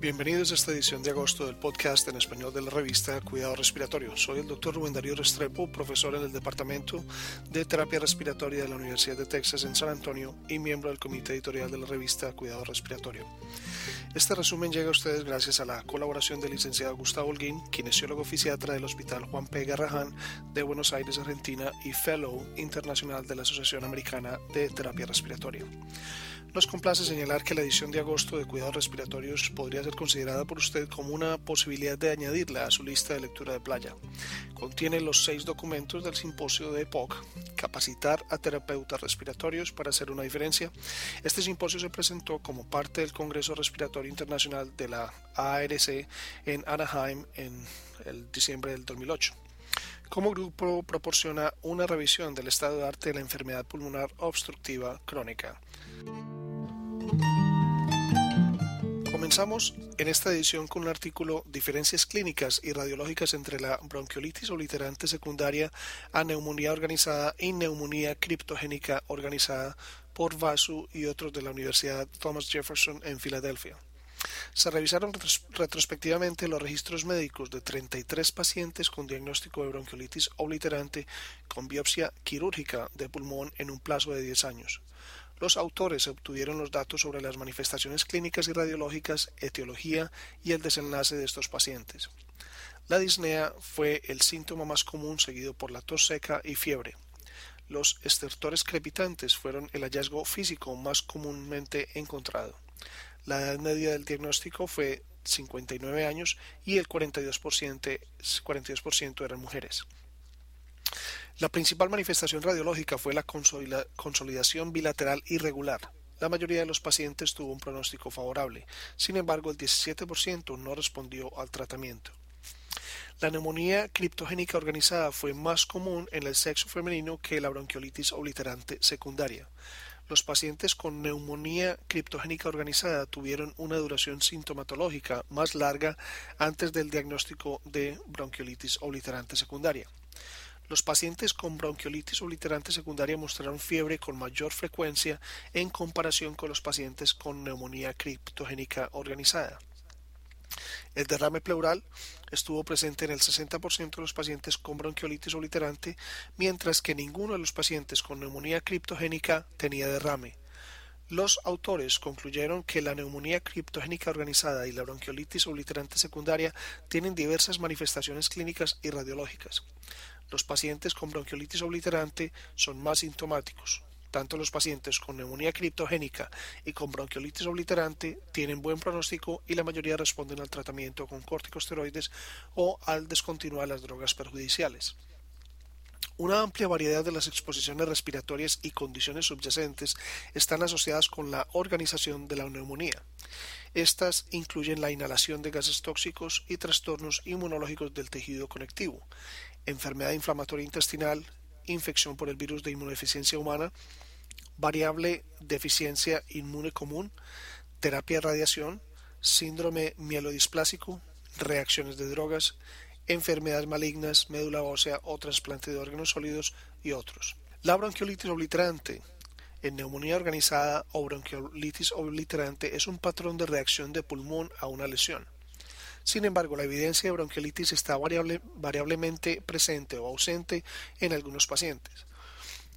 Bienvenidos a esta edición de agosto del podcast en español de la revista Cuidado Respiratorio. Soy el doctor Rubén Darío Restrepo, profesor en el Departamento de Terapia Respiratoria de la Universidad de Texas en San Antonio y miembro del comité editorial de la revista Cuidado Respiratorio. Este resumen llega a ustedes gracias a la colaboración del licenciado Gustavo Holguín, kinesiólogo fisiatra del Hospital Juan P. Garrahan de Buenos Aires, Argentina y Fellow Internacional de la Asociación Americana de Terapia Respiratoria. Nos complace señalar que la edición de agosto de Cuidados Respiratorios podría ser considerada por usted como una posibilidad de añadirla a su lista de lectura de playa. Contiene los seis documentos del simposio de EPOC, Capacitar a terapeutas respiratorios para hacer una diferencia. Este simposio se presentó como parte del Congreso Respiratorio Internacional de la ARC en Anaheim en el diciembre del 2008. Como grupo proporciona una revisión del estado de arte de la enfermedad pulmonar obstructiva crónica. Comenzamos en esta edición con un artículo Diferencias clínicas y radiológicas entre la bronquiolitis obliterante secundaria a neumonía organizada y neumonía criptogénica organizada por Vasu y otros de la Universidad Thomas Jefferson en Filadelfia. Se revisaron retrospectivamente los registros médicos de 33 pacientes con diagnóstico de bronquiolitis obliterante con biopsia quirúrgica de pulmón en un plazo de 10 años. Los autores obtuvieron los datos sobre las manifestaciones clínicas y radiológicas, etiología y el desenlace de estos pacientes. La disnea fue el síntoma más común seguido por la tos seca y fiebre. Los estertores crepitantes fueron el hallazgo físico más comúnmente encontrado. La edad media del diagnóstico fue 59 años y el 42%, 42 eran mujeres. La principal manifestación radiológica fue la consolidación bilateral irregular. La mayoría de los pacientes tuvo un pronóstico favorable, sin embargo el 17% no respondió al tratamiento. La neumonía criptogénica organizada fue más común en el sexo femenino que la bronquiolitis obliterante secundaria. Los pacientes con neumonía criptogénica organizada tuvieron una duración sintomatológica más larga antes del diagnóstico de bronquiolitis obliterante secundaria. Los pacientes con bronquiolitis obliterante secundaria mostraron fiebre con mayor frecuencia en comparación con los pacientes con neumonía criptogénica organizada. El derrame pleural estuvo presente en el 60% de los pacientes con bronquiolitis obliterante, mientras que ninguno de los pacientes con neumonía criptogénica tenía derrame. Los autores concluyeron que la neumonía criptogénica organizada y la bronquiolitis obliterante secundaria tienen diversas manifestaciones clínicas y radiológicas. Los pacientes con bronquiolitis obliterante son más sintomáticos. Tanto los pacientes con neumonía criptogénica y con bronquiolitis obliterante tienen buen pronóstico y la mayoría responden al tratamiento con corticosteroides o al descontinuar las drogas perjudiciales. Una amplia variedad de las exposiciones respiratorias y condiciones subyacentes están asociadas con la organización de la neumonía. Estas incluyen la inhalación de gases tóxicos y trastornos inmunológicos del tejido conectivo, enfermedad inflamatoria intestinal, infección por el virus de inmunodeficiencia humana, variable deficiencia inmune común, terapia de radiación, síndrome mielodisplásico, reacciones de drogas, enfermedades malignas, médula ósea o trasplante de órganos sólidos y otros. La bronquiolitis obliterante en neumonía organizada o bronquiolitis obliterante es un patrón de reacción de pulmón a una lesión. Sin embargo, la evidencia de bronquiolitis está variablemente presente o ausente en algunos pacientes.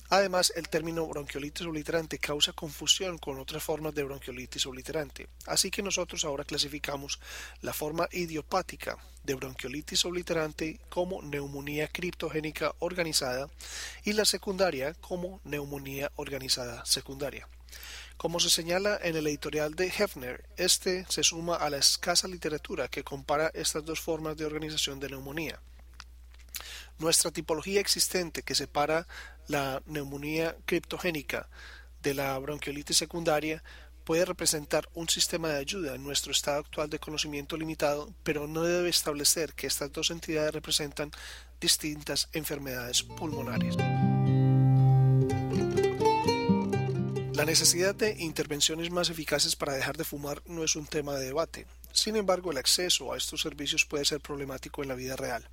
Además, el término bronquiolitis obliterante causa confusión con otras formas de bronquiolitis obliterante, así que nosotros ahora clasificamos la forma idiopática de bronquiolitis obliterante como neumonía criptogénica organizada y la secundaria como neumonía organizada secundaria. Como se señala en el editorial de Hefner, este se suma a la escasa literatura que compara estas dos formas de organización de neumonía. Nuestra tipología existente que separa la neumonía criptogénica de la bronquiolitis secundaria puede representar un sistema de ayuda en nuestro estado actual de conocimiento limitado, pero no debe establecer que estas dos entidades representan distintas enfermedades pulmonares. La necesidad de intervenciones más eficaces para dejar de fumar no es un tema de debate. Sin embargo, el acceso a estos servicios puede ser problemático en la vida real.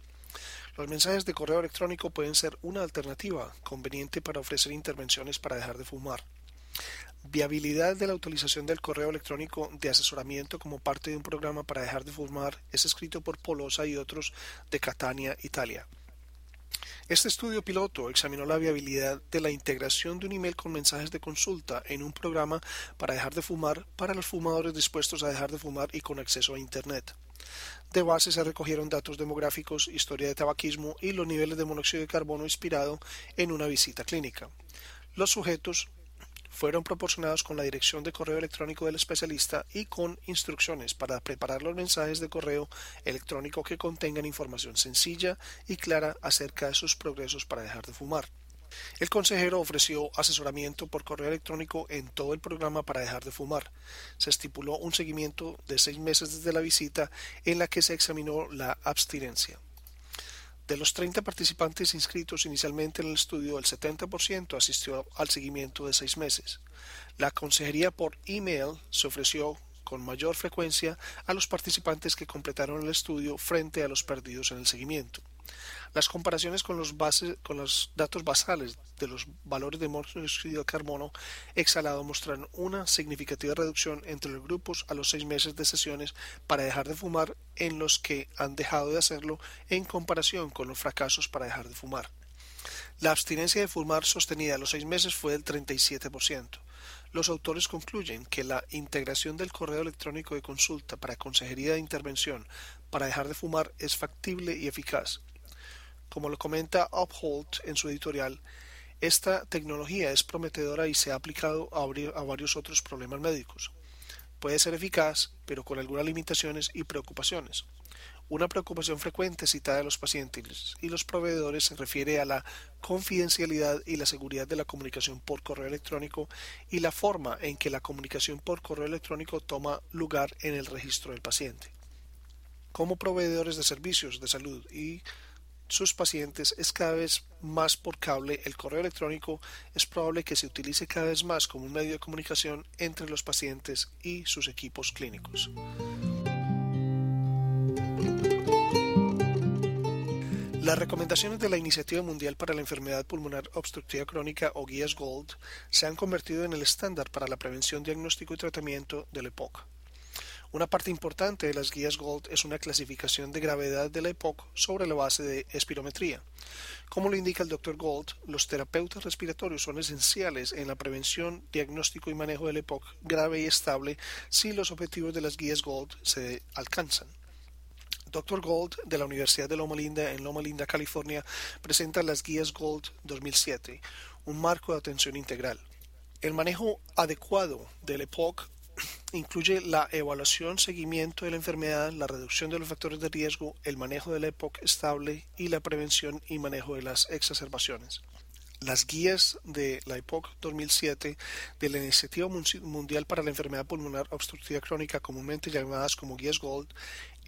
Los mensajes de correo electrónico pueden ser una alternativa conveniente para ofrecer intervenciones para dejar de fumar. Viabilidad de la utilización del correo electrónico de asesoramiento como parte de un programa para dejar de fumar es escrito por Polosa y otros de Catania, Italia. Este estudio piloto examinó la viabilidad de la integración de un email con mensajes de consulta en un programa para dejar de fumar para los fumadores dispuestos a dejar de fumar y con acceso a Internet. De base se recogieron datos demográficos, historia de tabaquismo y los niveles de monóxido de carbono inspirado en una visita clínica. Los sujetos fueron proporcionados con la dirección de correo electrónico del especialista y con instrucciones para preparar los mensajes de correo electrónico que contengan información sencilla y clara acerca de sus progresos para dejar de fumar. El consejero ofreció asesoramiento por correo electrónico en todo el programa para dejar de fumar. Se estipuló un seguimiento de seis meses desde la visita en la que se examinó la abstinencia. De los 30 participantes inscritos inicialmente en el estudio, el 70% asistió al seguimiento de seis meses. La consejería por email se ofreció con mayor frecuencia a los participantes que completaron el estudio frente a los perdidos en el seguimiento. Las comparaciones con los, datos basales de los valores de monóxido de carbono exhalado mostraron una significativa reducción entre los grupos a los seis meses de sesiones para dejar de fumar en los que han dejado de hacerlo en comparación con los fracasos para dejar de fumar. La abstinencia de fumar sostenida a los seis meses fue del 37%. Los autores concluyen que la integración del correo electrónico de consulta para consejería de intervención para dejar de fumar es factible y eficaz como lo comenta Upholt en su editorial, esta tecnología es prometedora y se ha aplicado a, a varios otros problemas médicos. Puede ser eficaz, pero con algunas limitaciones y preocupaciones. Una preocupación frecuente citada de los pacientes y los proveedores se refiere a la confidencialidad y la seguridad de la comunicación por correo electrónico y la forma en que la comunicación por correo electrónico toma lugar en el registro del paciente. Como proveedores de servicios de salud y sus pacientes es cada vez más por cable, el correo electrónico es probable que se utilice cada vez más como un medio de comunicación entre los pacientes y sus equipos clínicos. Las recomendaciones de la Iniciativa Mundial para la Enfermedad Pulmonar Obstructiva Crónica o Guías Gold se han convertido en el estándar para la prevención, diagnóstico y tratamiento del EPOC. Una parte importante de las guías Gold es una clasificación de gravedad de la EPOC sobre la base de espirometría. Como lo indica el Dr. Gold, los terapeutas respiratorios son esenciales en la prevención, diagnóstico y manejo del EPOC grave y estable si los objetivos de las guías Gold se alcanzan. Dr. Gold de la Universidad de Loma Linda en Loma Linda, California, presenta las guías Gold 2007, un marco de atención integral. El manejo adecuado del EPOC incluye la evaluación, seguimiento de la enfermedad, la reducción de los factores de riesgo, el manejo de la EPOC estable y la prevención y manejo de las exacerbaciones. Las guías de la EPOC 2007 de la Iniciativa Mundial para la Enfermedad Pulmonar Obstructiva Crónica, comúnmente llamadas como guías GOLD,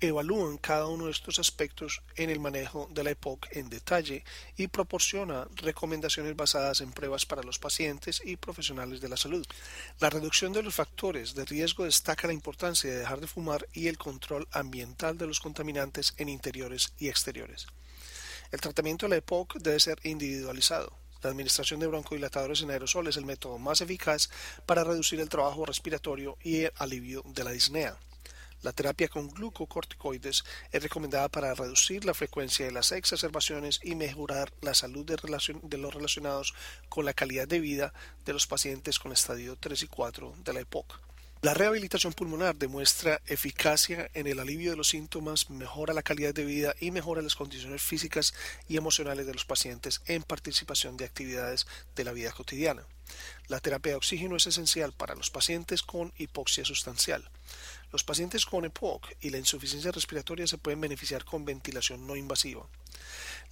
evalúan cada uno de estos aspectos en el manejo de la EPOC en detalle y proporciona recomendaciones basadas en pruebas para los pacientes y profesionales de la salud. La reducción de los factores de riesgo destaca la importancia de dejar de fumar y el control ambiental de los contaminantes en interiores y exteriores. El tratamiento de la EPOC debe ser individualizado. La administración de broncodilatadores en aerosol es el método más eficaz para reducir el trabajo respiratorio y el alivio de la disnea. La terapia con glucocorticoides es recomendada para reducir la frecuencia de las exacerbaciones y mejorar la salud de, los relacionados con la calidad de vida de los pacientes con estadio 3 y 4 de la EPOC. La rehabilitación pulmonar demuestra eficacia en el alivio de los síntomas, mejora la calidad de vida y mejora las condiciones físicas y emocionales de los pacientes en participación de actividades de la vida cotidiana. La terapia de oxígeno es esencial para los pacientes con hipoxia sustancial. Los pacientes con EPOC y la insuficiencia respiratoria se pueden beneficiar con ventilación no invasiva.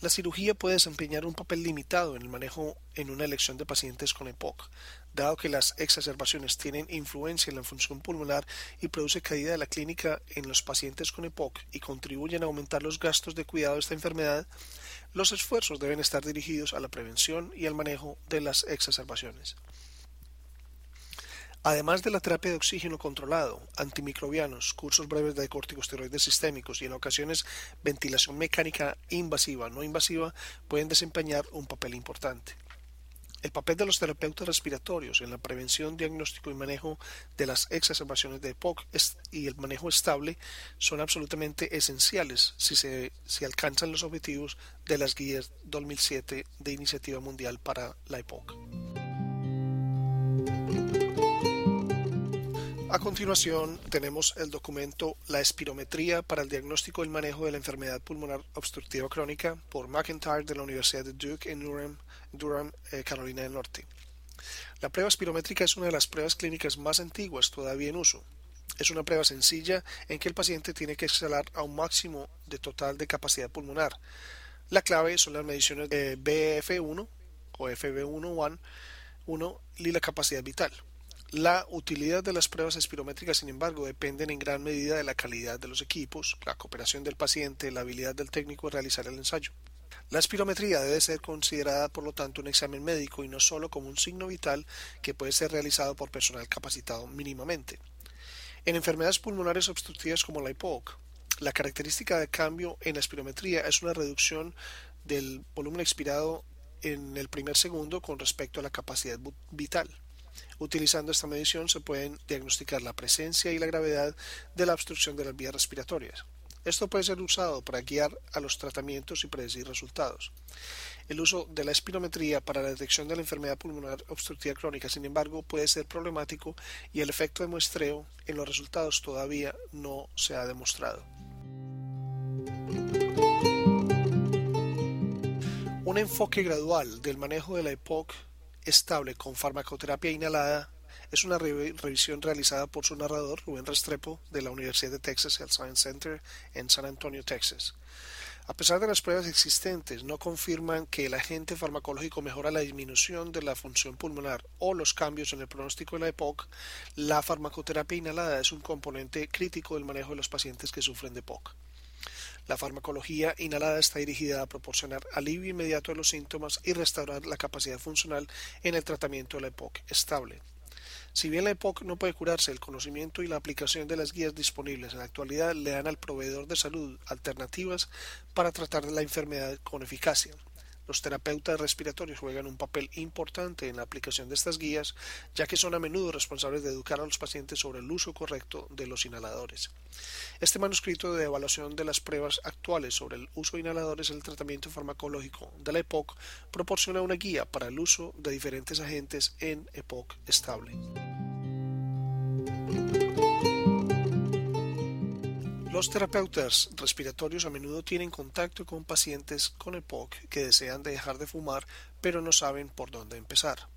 La cirugía puede desempeñar un papel limitado en el manejo en una elección de pacientes con EPOC, dado que las exacerbaciones tienen influencia en la función pulmonar y produce caída de la clínica en los pacientes con EPOC y contribuyen a aumentar los gastos de cuidado de esta enfermedad, los esfuerzos deben estar dirigidos a la prevención y al manejo de las exacerbaciones. Además de la terapia de oxígeno controlado, antimicrobianos, cursos breves de corticosteroides sistémicos y en ocasiones ventilación mecánica invasiva no invasiva pueden desempeñar un papel importante. El papel de los terapeutas respiratorios en la prevención, diagnóstico y manejo de las exacerbaciones de EPOC y el manejo estable son absolutamente esenciales si se si alcanzan los objetivos de las guías 2007 de Iniciativa Mundial para la EPOC. A continuación tenemos el documento La espirometría para el diagnóstico y el manejo de la enfermedad pulmonar obstructiva crónica por McIntyre de la Universidad de Duke en Durham, eh, Carolina del Norte. La prueba espirométrica es una de las pruebas clínicas más antiguas todavía en uso. Es una prueba sencilla en que el paciente tiene que exhalar a un máximo de total de capacidad pulmonar. La clave son las mediciones de BF1 o FB1 y la capacidad vital. La utilidad de las pruebas espirométricas, sin embargo, dependen en gran medida de la calidad de los equipos, la cooperación del paciente, la habilidad del técnico de realizar el ensayo. La espirometría debe ser considerada, por lo tanto, un examen médico y no solo como un signo vital que puede ser realizado por personal capacitado mínimamente. En enfermedades pulmonares obstructivas como la EPOC, la característica de cambio en la espirometría es una reducción del volumen expirado en el primer segundo con respecto a la capacidad vital. Utilizando esta medición se pueden diagnosticar la presencia y la gravedad de la obstrucción de las vías respiratorias. Esto puede ser usado para guiar a los tratamientos y predecir resultados. El uso de la espirometría para la detección de la enfermedad pulmonar obstructiva crónica, sin embargo, puede ser problemático y el efecto de muestreo en los resultados todavía no se ha demostrado. Un enfoque gradual del manejo de la EPOC estable con farmacoterapia inhalada es una revisión realizada por su narrador Rubén Restrepo de la Universidad de Texas Health Science Center en San Antonio, Texas. A pesar de las pruebas existentes, no confirman que el agente farmacológico mejora la disminución de la función pulmonar o los cambios en el pronóstico de la EPOC, la farmacoterapia inhalada es un componente crítico del manejo de los pacientes que sufren de EPOC. La farmacología inhalada está dirigida a proporcionar alivio inmediato de los síntomas y restaurar la capacidad funcional en el tratamiento de la EPOC estable. Si bien la EPOC no puede curarse, el conocimiento y la aplicación de las guías disponibles en la actualidad le dan al proveedor de salud alternativas para tratar la enfermedad con eficacia. Los terapeutas respiratorios juegan un papel importante en la aplicación de estas guías, ya que son a menudo responsables de educar a los pacientes sobre el uso correcto de los inhaladores. Este manuscrito de evaluación de las pruebas actuales sobre el uso de inhaladores en el tratamiento farmacológico de la EPOC proporciona una guía para el uso de diferentes agentes en EPOC estable. Los terapeutas respiratorios a menudo tienen contacto con pacientes con EPOC que desean dejar de fumar pero no saben por dónde empezar.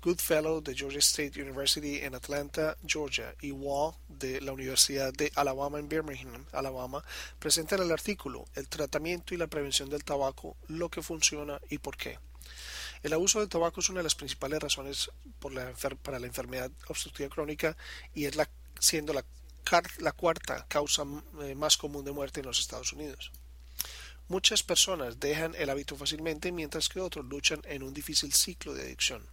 Goodfellow de Georgia State University en Atlanta, Georgia, y Wall de la Universidad de Alabama en Birmingham, Alabama, presentan el artículo El tratamiento y la prevención del tabaco, lo que funciona y por qué. El abuso del tabaco es una de las principales razones para la enfermedad obstructiva crónica y es la, siendo la la cuarta causa eh, más común de muerte en los Estados Unidos. Muchas personas dejan el hábito fácilmente mientras que otros luchan en un difícil ciclo de adicción.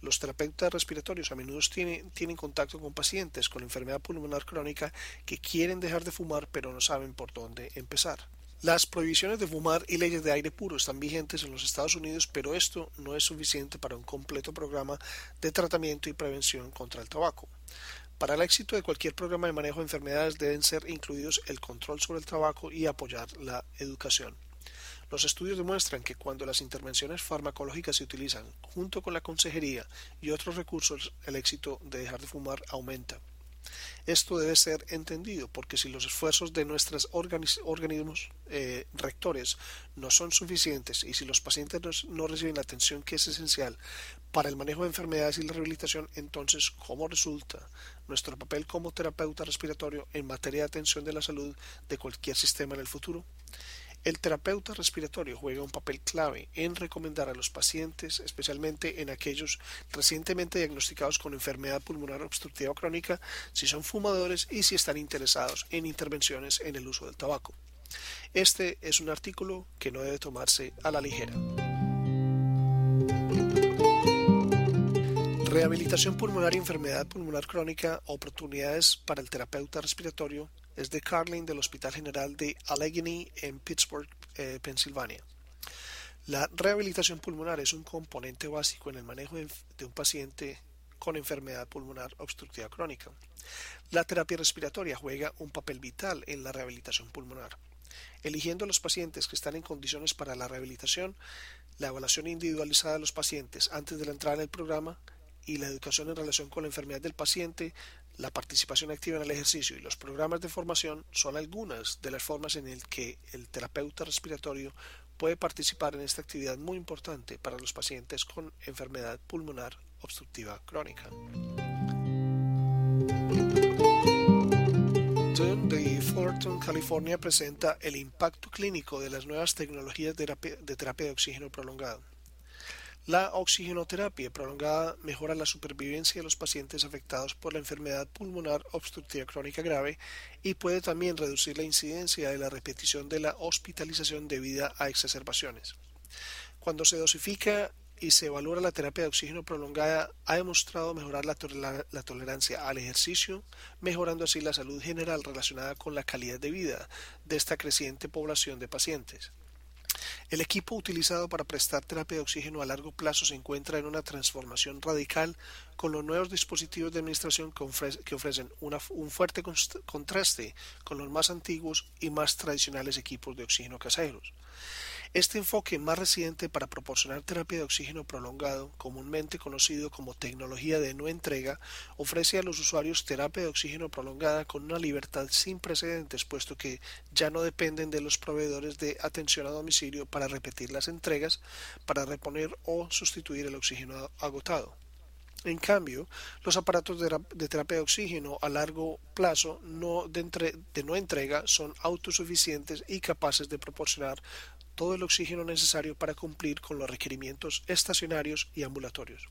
Los terapeutas respiratorios a menudo tienen, tienen, contacto con pacientes con enfermedad pulmonar crónica que quieren dejar de fumar pero no saben por dónde empezar. Las prohibiciones de fumar y leyes de aire puro están vigentes en los Estados Unidos, pero esto no es suficiente para un completo programa de tratamiento y prevención contra el tabaco. Para el éxito de cualquier programa de manejo de enfermedades deben ser incluidos el control sobre el tabaco y apoyar la educación. Los estudios demuestran que cuando las intervenciones farmacológicas se utilizan junto con la consejería y otros recursos, el éxito de dejar de fumar aumenta. Esto debe ser entendido porque si los esfuerzos de nuestros organismos eh, rectores no son suficientes y si los pacientes no, reciben la atención que es esencial para el manejo de enfermedades y la rehabilitación, entonces, ¿cómo resulta nuestro papel como terapeuta respiratorio en materia de atención de la salud de cualquier sistema en el futuro? El terapeuta respiratorio juega un papel clave en recomendar a los pacientes, especialmente en aquellos recientemente diagnosticados con enfermedad pulmonar obstructiva crónica, si son fumadores y si están interesados en intervenciones en el uso del tabaco. Este es un artículo que no debe tomarse a la ligera. Rehabilitación pulmonar y enfermedad pulmonar crónica, oportunidades para el terapeuta respiratorio es de Carlin del Hospital General de Allegheny en Pittsburgh, eh, Pensilvania. La rehabilitación pulmonar es un componente básico en el manejo de un paciente con enfermedad pulmonar obstructiva crónica. La terapia respiratoria juega un papel vital en la rehabilitación pulmonar. Eligiendo a los pacientes que están en condiciones para la rehabilitación, la evaluación individualizada de los pacientes antes de la entrada en el programa y la educación en relación con la enfermedad del paciente, la participación activa en el ejercicio y los programas de formación son algunas de las formas en las que el terapeuta respiratorio puede participar en esta actividad muy importante para los pacientes con enfermedad pulmonar obstructiva crónica. de Fullerton, California, presenta el impacto clínico de las nuevas tecnologías de terapia de oxígeno prolongado. La oxigenoterapia prolongada mejora la supervivencia de los pacientes afectados por la enfermedad pulmonar obstructiva crónica grave y puede también reducir la incidencia de la repetición de la hospitalización debida a exacerbaciones. Cuando se dosifica y se valora la terapia de oxígeno prolongada, ha demostrado mejorar la, la, tolerancia al ejercicio, mejorando así la salud general relacionada con la calidad de vida de esta creciente población de pacientes. El equipo utilizado para prestar terapia de oxígeno a largo plazo se encuentra en una transformación radical con los nuevos dispositivos de administración que, ofrecen un fuerte contraste con los más antiguos y más tradicionales equipos de oxígeno caseros. Este enfoque más reciente para proporcionar terapia de oxígeno prolongado, comúnmente conocido como tecnología de no entrega, ofrece a los usuarios terapia de oxígeno prolongada con una libertad sin precedentes, puesto que ya no dependen de los proveedores de atención a domicilio para repetir las entregas, para reponer o sustituir el oxígeno agotado. En cambio, los aparatos de, terapia de oxígeno a largo plazo no de, de, no entrega son autosuficientes y capaces de proporcionar todo el oxígeno necesario para cumplir con los requerimientos estacionarios y ambulatorios.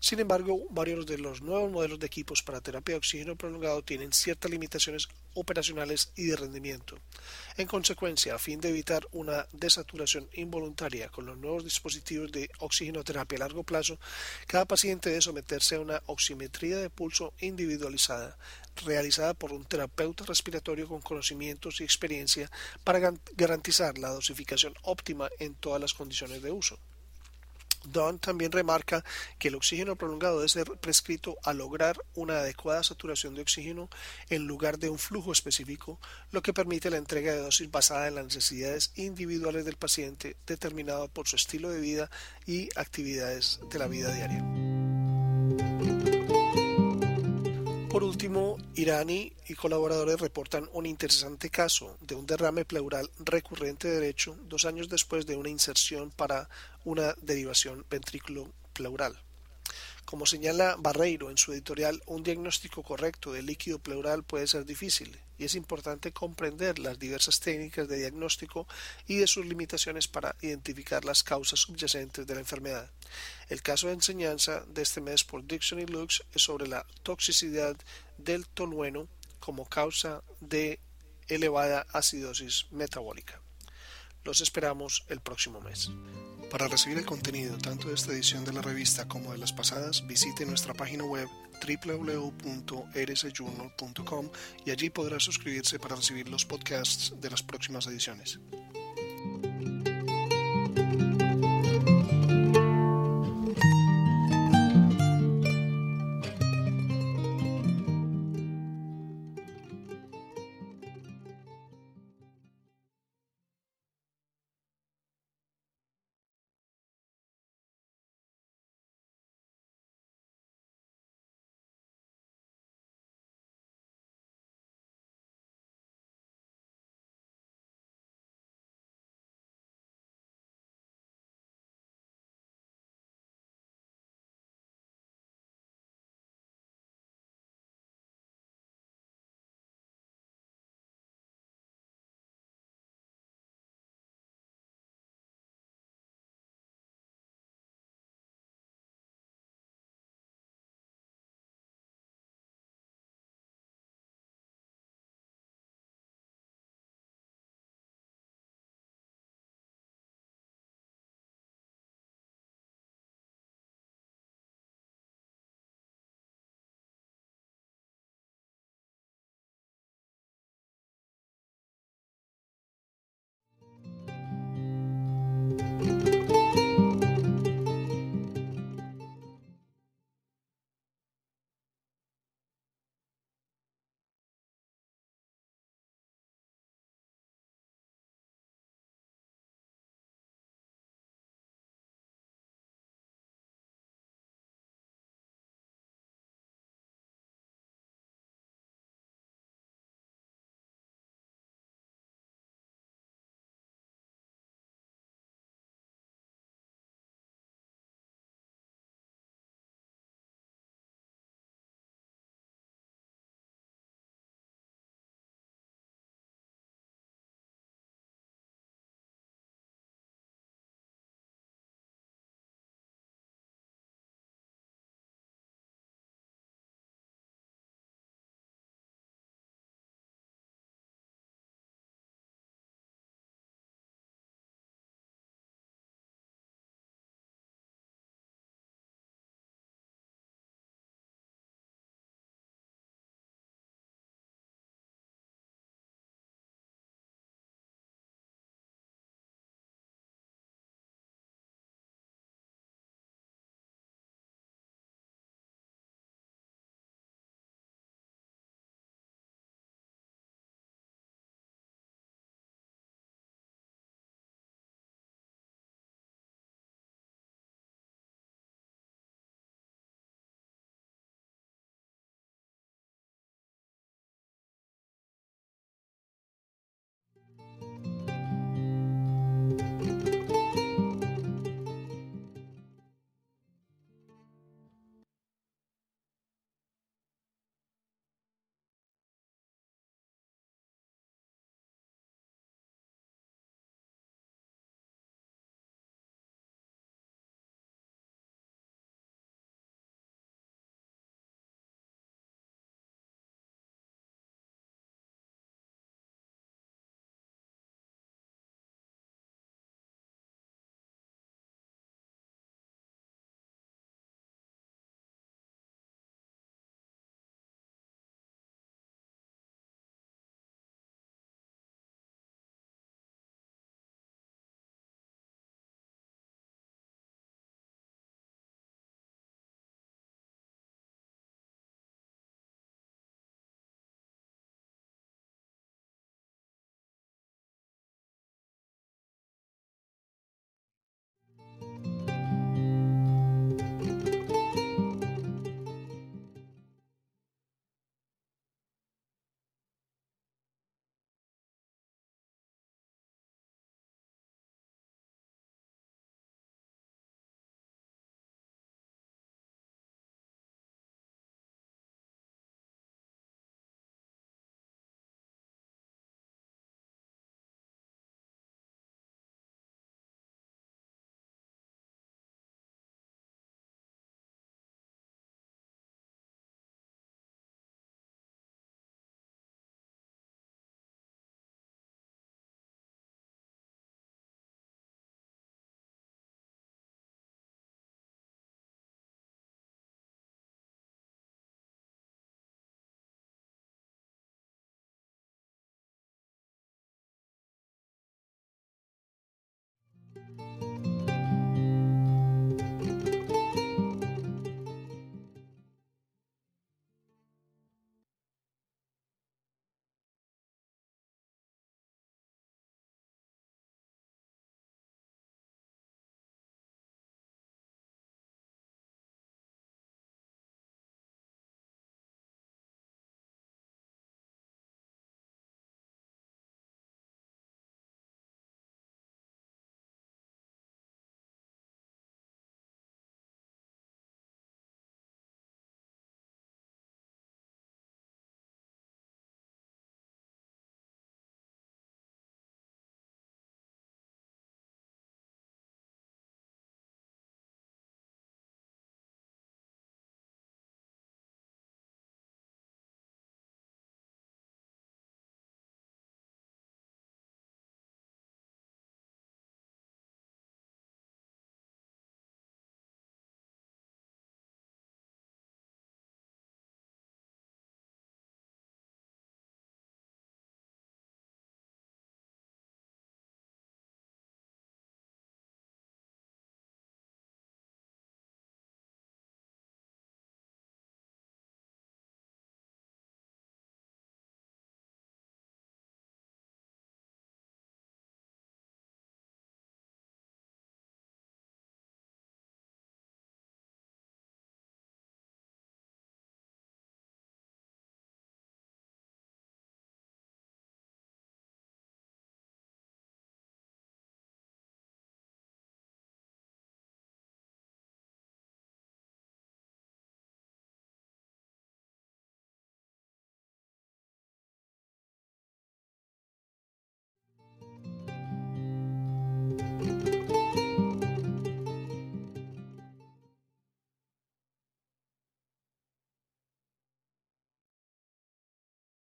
Sin embargo, varios de los nuevos modelos de equipos para terapia de oxígeno prolongado tienen ciertas limitaciones operacionales y de rendimiento. En consecuencia, a fin de evitar una desaturación involuntaria con los nuevos dispositivos de oxigenoterapia a largo plazo, cada paciente debe someterse a una oximetría de pulso individualizada, realizada por un terapeuta respiratorio con conocimientos y experiencia para garantizar la dosificación óptima en todas las condiciones de uso. Don también remarca que el oxígeno prolongado debe ser prescrito a lograr una adecuada saturación de oxígeno en lugar de un flujo específico, lo que permite la entrega de dosis basada en las necesidades individuales del paciente determinado por su estilo de vida y actividades de la vida diaria. Por último, Irani y colaboradores reportan un interesante caso de un derrame pleural recurrente derecho dos años después de una inserción para una derivación ventrículo pleural. Como señala Barreiro en su editorial, un diagnóstico correcto del líquido pleural puede ser difícil es importante comprender las diversas técnicas de diagnóstico y de sus limitaciones para identificar las causas subyacentes de la enfermedad. El caso de enseñanza de este mes por Dixon y Lux es sobre la toxicidad del tolueno como causa de elevada acidosis metabólica. Los esperamos el próximo mes. Para recibir el contenido tanto de esta edición de la revista como de las pasadas, visite nuestra página web www.rsjournal.com y allí podrá suscribirse para recibir los podcasts de las próximas ediciones.